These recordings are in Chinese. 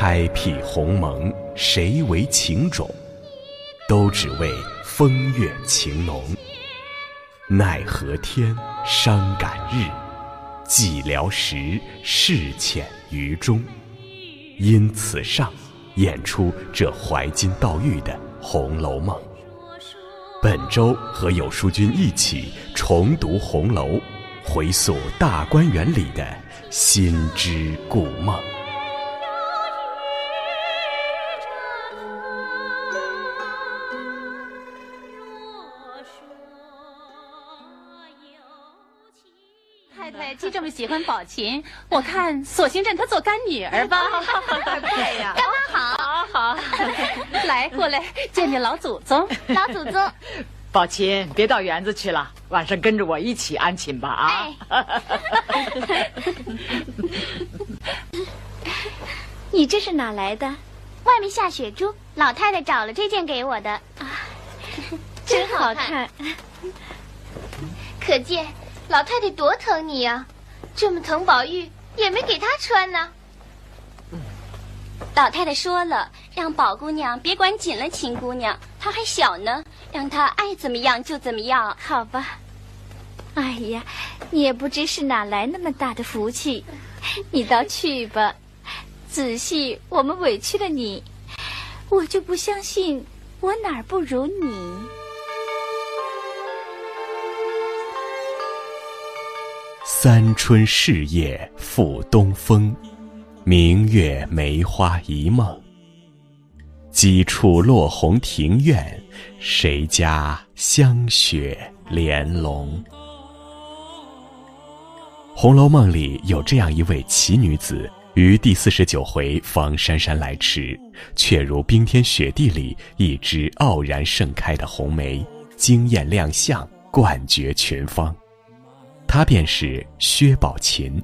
开辟鸿蒙，谁为情种？都只为风月情浓。奈何天，伤感日，寂寥时，事浅于中。因此上，演出这怀金悼玉的《红楼梦》。本周和有书君一起重读红楼，回溯大观园里的心之故梦。喜欢宝琴，我看索性认她做干女儿吧。对呀，干妈好，好，来过来见见老祖宗。老祖宗，宝琴，别到园子去了，晚上跟着我一起安寝吧啊！你这是哪来的？外面下雪珠，老太太找了这件给我的。啊，真好看。可见老太太多疼你呀，这么疼宝玉，也没给她穿呢。老太太说了，让宝姑娘别管紧了秦姑娘，她还小呢，让她爱怎么样就怎么样。好吧。哎呀，你也不知是哪来那么大的福气，你倒去吧。仔细，我们委屈了你，我就不相信我哪儿不如你。三春事业复东风，明月梅花一梦。几处落红庭院，谁家香雪莲笼？《红楼梦》里有这样一位奇女子，于第四十九回方姗姗来迟，却如冰天雪地里一枝傲然盛开的红梅，惊艳亮相，冠绝群芳。她便是薛宝琴。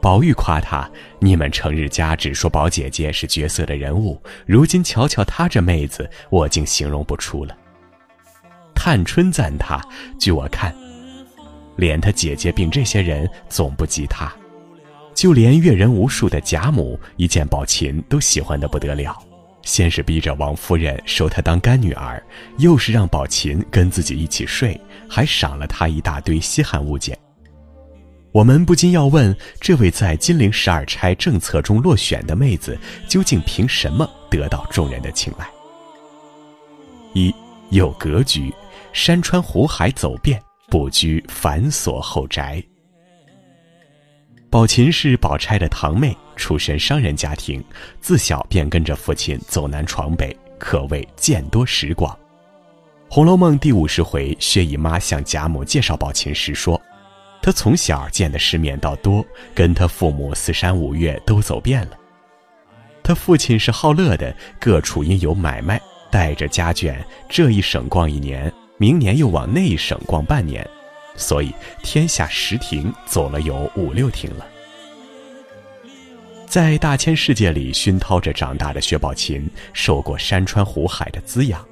宝玉夸她：“你们成日家只说宝姐姐是绝色的人物，如今瞧瞧她这妹子，我竟形容不出了。”探春赞她：“据我看，连她姐姐并这些人总不及她，就连阅人无数的贾母一见宝琴都喜欢的不得了。先是逼着王夫人收她当干女儿，又是让宝琴跟自己一起睡，还赏了她一大堆稀罕物件。”我们不禁要问：这位在金陵十二钗政策中落选的妹子，究竟凭什么得到众人的青睐？一有格局，山川湖海走遍，不居繁琐后宅。宝琴是宝钗的堂妹，出身商人家庭，自小便跟着父亲走南闯北，可谓见多识广。《红楼梦》第五十回，薛姨妈向贾母介绍宝琴时说。他从小见的世面倒多，跟他父母四山五岳都走遍了。他父亲是好乐的，各处因有买卖，带着家眷这一省逛一年，明年又往那一省逛半年，所以天下十亭走了有五六亭了。在大千世界里熏陶着长大的薛宝琴，受过山川湖海的滋养，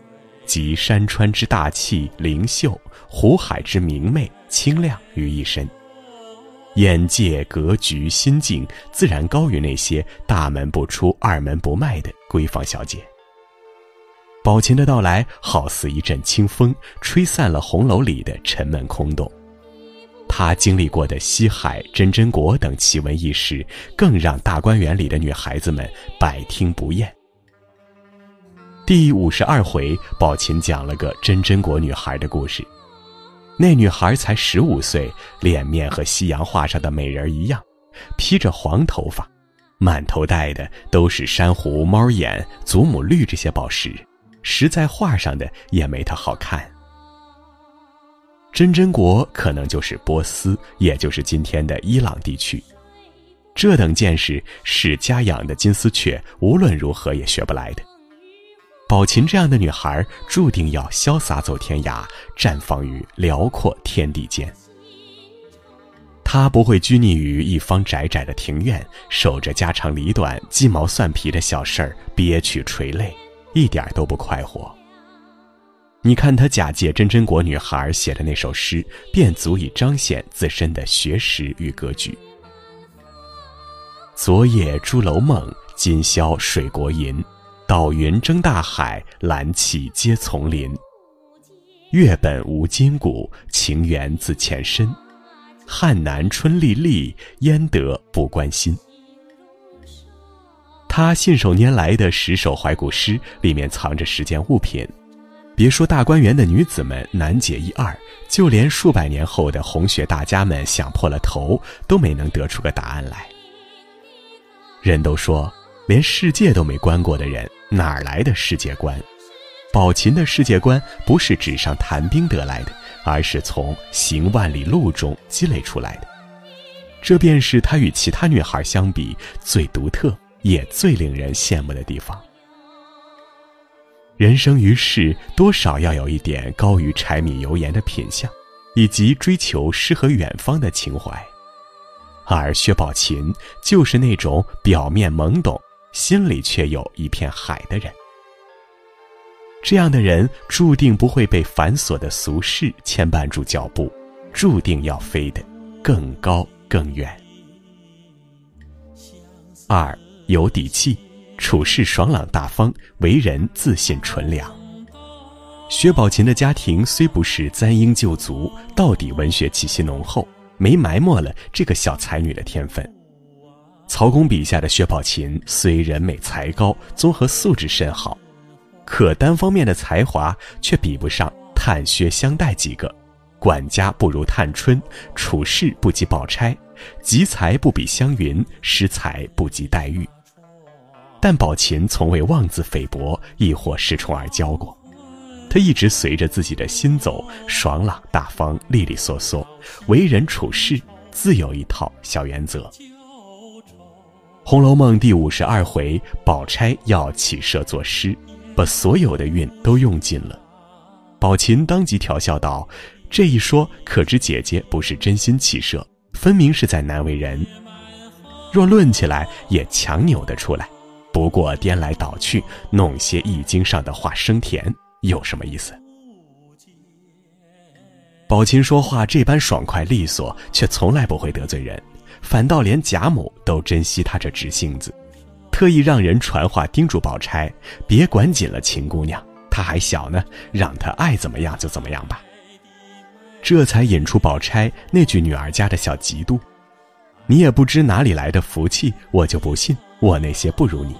集山川之大气灵秀，湖海之明媚。清亮于一身，眼界、格局、心境自然高于那些大门不出、二门不迈的闺房小姐。宝琴的到来，好似一阵清风，吹散了红楼里的沉闷空洞。她经历过的西海、真真国等奇闻异事，更让大观园里的女孩子们百听不厌。第五十二回，宝琴讲了个真真国女孩的故事。那女孩才十五岁，脸面和西洋画上的美人一样，披着黄头发，满头戴的都是珊瑚、猫眼、祖母绿这些宝石，实在画上的也没她好看。真真国可能就是波斯，也就是今天的伊朗地区。这等见识是家养的金丝雀无论如何也学不来的。宝琴这样的女孩，注定要潇洒走天涯，绽放于辽阔天地间。她不会拘泥于一方窄窄的庭院，守着家长里短、鸡毛蒜皮的小事儿，憋屈垂泪，一点都不快活。你看她假借真真国女孩写的那首诗，便足以彰显自身的学识与格局。昨夜《朱楼梦》。今宵水国吟，岛云争大海，蓝气接丛林。月本无今古，情缘自前身。汉南春历历，焉得不关心？他信手拈来的十首怀古诗，里面藏着十件物品。别说大观园的女子们难解一二，就连数百年后的红学大家们想破了头，都没能得出个答案来。人都说，连世界都没观过的人，哪来的世界观？宝琴的世界观不是纸上谈兵得来的，而是从行万里路中积累出来的。这便是她与其他女孩相比最独特。也最令人羡慕的地方。人生于世，多少要有一点高于柴米油盐的品相，以及追求诗和远方的情怀。而薛宝琴就是那种表面懵懂，心里却有一片海的人。这样的人注定不会被繁琐的俗事牵绊住脚步，注定要飞得更高更远。二。有底气，处事爽朗大方，为人自信纯良。薛宝琴的家庭虽不是簪缨旧族，到底文学气息浓厚，没埋没了这个小才女的天分。曹公笔下的薛宝琴虽人美才高，综合素质甚好，可单方面的才华却比不上探薛相待几个，管家不如探春，处事不及宝钗，集才不比湘云，失才不及黛玉。但宝琴从未妄自菲薄，亦或恃宠而骄过。她一直随着自己的心走，爽朗大方，利利索索，为人处事自有一套小原则。《红楼梦》第五十二回，宝钗要起社作诗，把所有的韵都用尽了。宝琴当即调笑道：“这一说，可知姐姐不是真心起社，分明是在难为人。若论起来，也强扭得出来。”不过颠来倒去，弄些易经上的话生甜，有什么意思？宝琴说话这般爽快利索，却从来不会得罪人，反倒连贾母都珍惜她这直性子，特意让人传话叮嘱宝钗，别管紧了秦姑娘，她还小呢，让她爱怎么样就怎么样吧。这才引出宝钗那句女儿家的小嫉妒：“你也不知哪里来的福气，我就不信。”我那些不如你。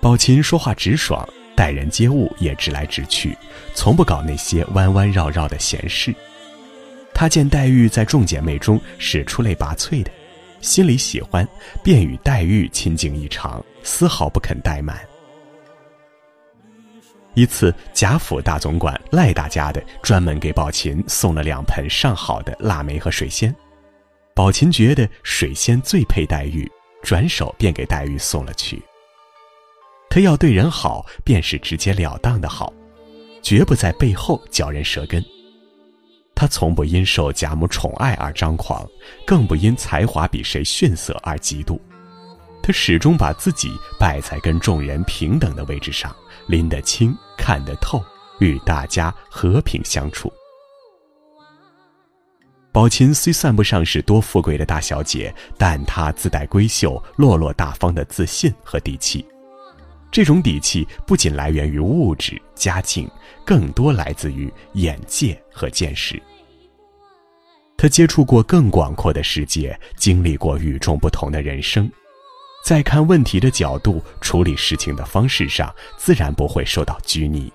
宝琴说话直爽，待人接物也直来直去，从不搞那些弯弯绕绕的闲事。他见黛玉在众姐妹中是出类拔萃的，心里喜欢，便与黛玉亲近异常，丝毫不肯怠慢。一次，贾府大总管赖大家的专门给宝琴送了两盆上好的腊梅和水仙，宝琴觉得水仙最配黛玉。转手便给黛玉送了去。他要对人好，便是直截了当的好，绝不在背后嚼人舌根。他从不因受贾母宠爱而张狂，更不因才华比谁逊色而嫉妒。他始终把自己摆在跟众人平等的位置上，拎得清，看得透，与大家和平相处。宝琴虽算不上是多富贵的大小姐，但她自带闺秀、落落大方的自信和底气。这种底气不仅来源于物质家境，更多来自于眼界和见识。她接触过更广阔的世界，经历过与众不同的人生，在看问题的角度、处理事情的方式上，自然不会受到拘泥。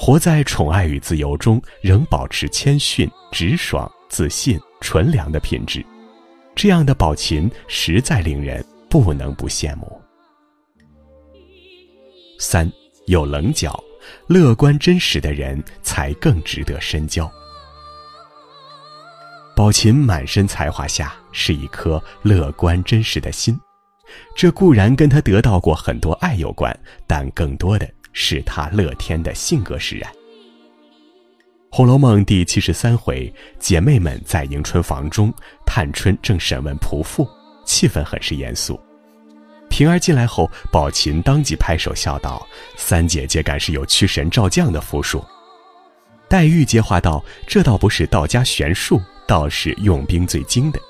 活在宠爱与自由中，仍保持谦逊、直爽、自信、纯良的品质，这样的宝琴实在令人不能不羡慕。三有棱角、乐观真实的人才更值得深交。宝琴满身才华下是一颗乐观真实的心，这固然跟他得到过很多爱有关，但更多的。是他乐天的性格使然。《红楼梦》第七十三回，姐妹们在迎春房中，探春正审问仆妇，气氛很是严肃。平儿进来后，宝琴当即拍手笑道：“三姐姐敢是有驱神召将的符术？”黛玉接话道：“这倒不是道家玄术，倒是用兵最精的。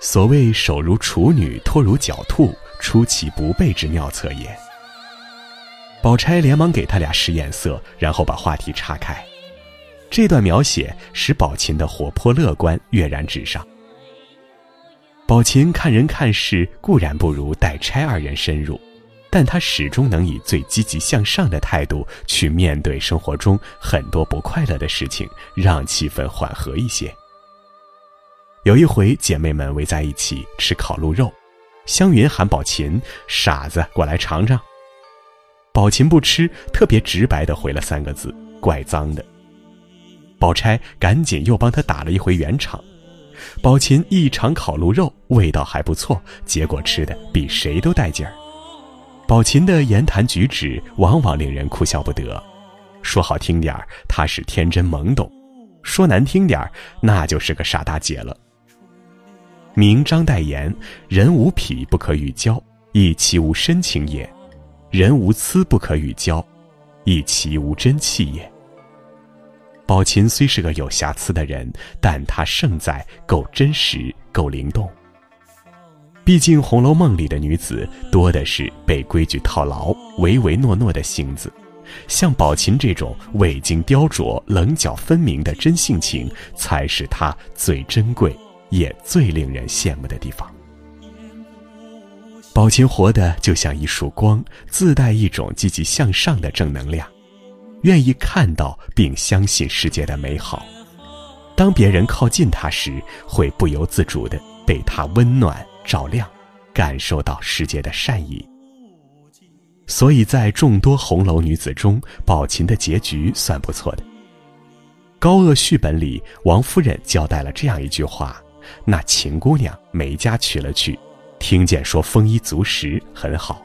所谓手如处女，托如狡兔，出其不备之妙策也。宝钗连忙给他俩使眼色，然后把话题岔开。这段描写使宝琴的活泼乐观跃然纸上。宝琴看人看事固然不如黛钗二人深入，但她始终能以最积极向上的态度去面对生活中很多不快乐的事情，让气氛缓和一些。有一回，姐妹们围在一起吃烤鹿肉，湘云喊宝琴：“傻子，过来尝尝。”宝琴不吃，特别直白的回了三个字：“怪脏的。”宝钗赶紧又帮他打了一回圆场。宝琴一尝烤鹿肉，味道还不错，结果吃的比谁都带劲儿。宝琴的言谈举止往往令人哭笑不得，说好听点儿，她是天真懵懂；说难听点儿，那就是个傻大姐了。明张岱言：“人无癖不可与交，亦其无深情也；人无疵不可与交，亦其无真气也。”宝琴虽是个有瑕疵的人，但她胜在够真实、够灵动。毕竟《红楼梦》里的女子多的是被规矩套牢、唯唯诺诺的性子，像宝琴这种未经雕琢、棱角分明的真性情，才是她最珍贵也最令人羡慕的地方。宝琴活的就像一束光，自带一种积极向上的正能量。愿意看到并相信世界的美好，当别人靠近他时，会不由自主的被他温暖照亮，感受到世界的善意。所以在众多红楼女子中，宝琴的结局算不错的。高鹗续本里，王夫人交代了这样一句话：“那秦姑娘没家娶了去，听见说丰衣足食，很好。”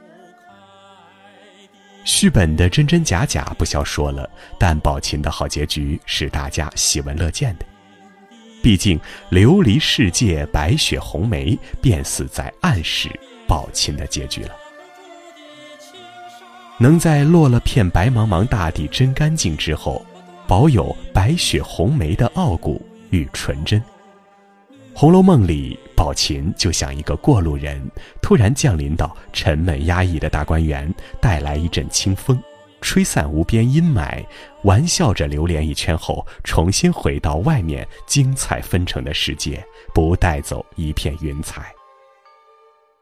续本的真真假假不消说了，但宝琴的好结局是大家喜闻乐见的。毕竟流离世界，白雪红梅便死在暗示宝琴的结局了。能在落了片白茫茫大地真干净之后，保有白雪红梅的傲骨与纯真，《红楼梦》里。宝琴就像一个过路人，突然降临到沉闷压抑的大观园，带来一阵清风，吹散无边阴霾，玩笑着流连一圈后，重新回到外面精彩纷呈的世界，不带走一片云彩。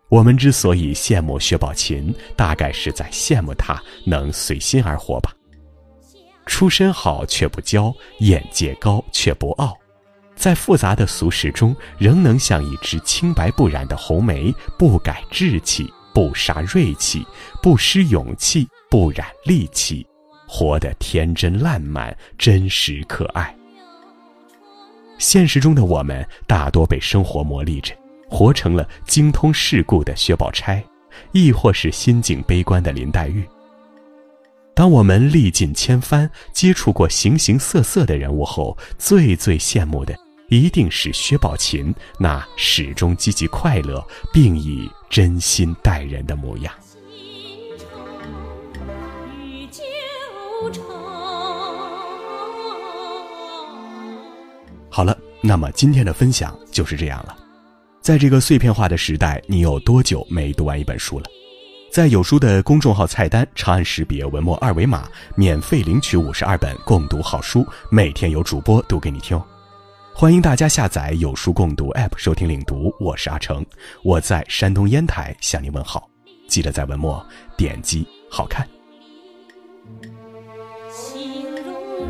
我们之所以羡慕薛宝琴，大概是在羡慕她能随心而活吧。出身好却不骄，眼界高却不傲。在复杂的俗世中，仍能像一只清白不染的红梅，不改志气，不杀锐气，不失勇气，不染戾气，活得天真烂漫、真实可爱。现实中的我们大多被生活磨砺着，活成了精通世故的薛宝钗，亦或是心境悲观的林黛玉。当我们历尽千帆，接触过形形色色的人物后，最最羡慕的。一定是薛宝琴那始终积极快乐，并以真心待人的模样。好了，那么今天的分享就是这样了。在这个碎片化的时代，你有多久没读完一本书了？在有书的公众号菜单长按识别文末二维码，免费领取五十二本共读好书，每天有主播读给你听。欢迎大家下载有书共读 App 收听领读，我是阿成，我在山东烟台向您问好，记得在文末点击好看。情如